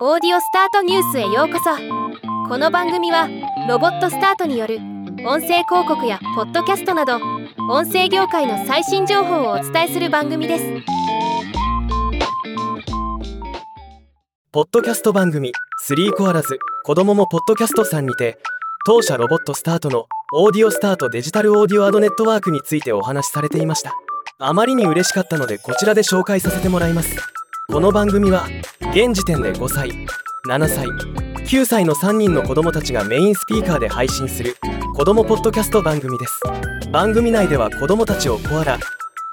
オーディオスタートニュースへようこそ。この番組はロボットスタートによる音声広告やポッドキャストなど音声業界の最新情報をお伝えする番組です。ポッドキャスト番組3コアラズ子供もポッドキャストさんにて当社ロボットスタートのオーディオスタートデジタルオーディオアドネットワークについてお話しされていました。あまりに嬉しかったのでこちらで紹介させてもらいます。この番組は現時点で5歳7歳9歳の3人の子供たちがメインスピーカーで配信する子供ポッドキャスト番組です。番組内では子供たちをコアラ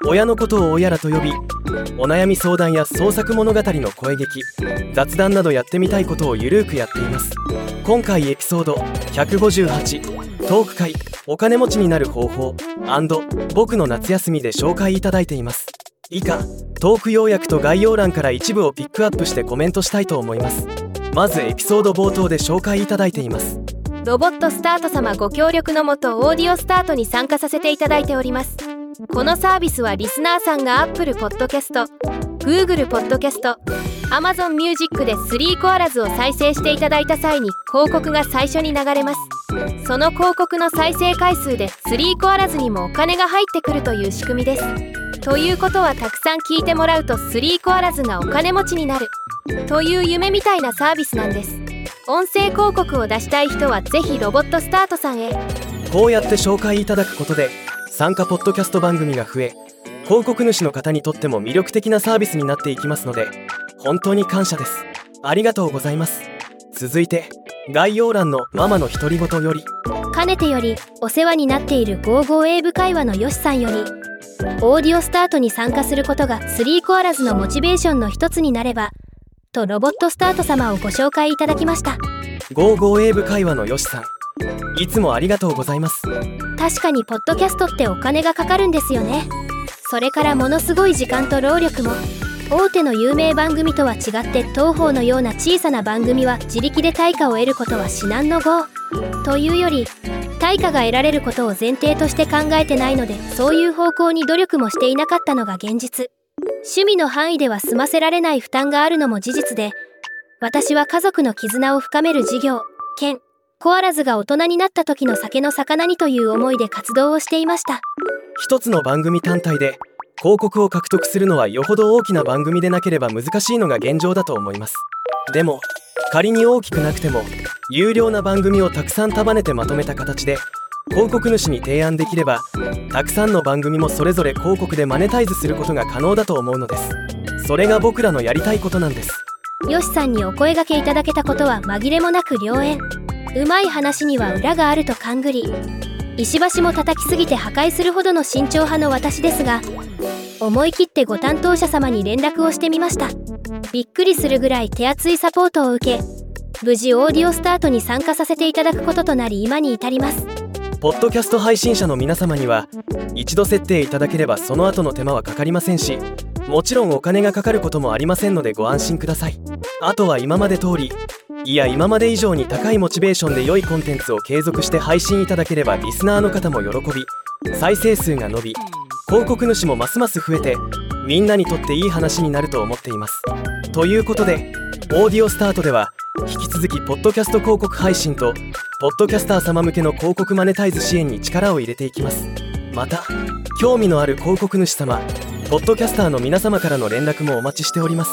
親のことを親らと呼びお悩み相談や創作物語の声劇雑談などやってみたいことをゆるーくやっています。今回エピソード158トーク会お金持ちになる方法僕の夏休みで紹介いただいています。以下トーク要約と概要欄から一部をピックアップしてコメントしたいと思います。まずエピソード冒頭で紹介いただいています。ロボットスタート様ご協力のもとオーディオスタートに参加させていただいております。このサービスはリスナーさんが Apple Podcast、Google Podcast、Amazon Music で3コアラズを再生していただいた際に広告が最初に流れます。その広告の再生回数で3コアラズにもお金が入ってくるという仕組みです。ということはたくさん聞いてもらうと3コアラズがお金持ちになる。という夢みたいなサービスなんです。音声広告を出したい人はぜひロボットスタートさんへ。こうやって紹介いただくことで参加ポッドキャスト番組が増え広告主の方にとっても魅力的なサービスになっていきますので本当に感謝です。ありがとうございます。続いて概要欄のママの独り言より。かねてよりお世話になっている55英語会話のよしさんよりオーディオスタートに参加することが3コアラズのモチベーションの一つになればとロボットスタート様をご紹介いただきました。55英語会話のよしさん。いつもありがとうございます。確かにポッドキャストってお金がかかるんですよね。それからものすごい時間と労力も大手の有名番組とは違って東方のような小さな番組は自力で対価を得ることは至難の業。というより対価が得られることを前提として考えてないのでそういう方向に努力もしていなかったのが現実。趣味の範囲では済ませられない負担があるのも事実で私は家族の絆を深める事業兼コアラズが大人になった時の酒の魚にという思いで活動をしていました。一つの番組単体で広告を獲得するのはよほど大きな番組でなければ難しいのが現状だと思います。でも仮に大きくなくても有料な番組をたくさん束ねてまとめた形で広告主に提案できればたくさんの番組もそれぞれ広告でマネタイズすることが可能だと思うのです。それが僕らのやりたいことなんです。よしさんにお声がけいただけたことは紛れもなく良縁。うまい話には裏があると勘ぐり。石橋も叩きすぎて破壊するほどの慎重派の私ですが思い切ってご担当者様に連絡をしてみました。びっくりするぐらい手厚いサポートを受け無事オーディオスタートに参加させていただくこととなり今に至ります。ポッドキャスト配信者の皆様には一度設定いただければその後の手間はかかりませんしもちろんお金がかかることもありませんのでご安心ください。あとは今まで通りいや今まで以上に高いモチベーションで良いコンテンツを継続して配信いただければリスナーの方も喜び再生数が伸び広告主もますます増えてみんなにとっていい話になると思っています。ということでオーディオスタートでは続きポッドキャスト広告配信とポッドキャスター様向けの広告マネタイズ支援に力を入れていきます。また興味のある広告主様ポッドキャスターの皆様からの連絡もお待ちしております。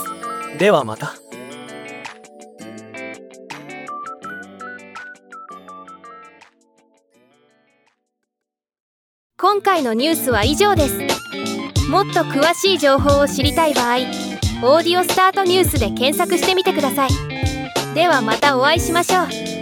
ではまた。今回のニュースは以上です。もっと詳しい情報を知りたい場合オーディオスタートニュースで検索してみてください。ではまたお会いしましょう。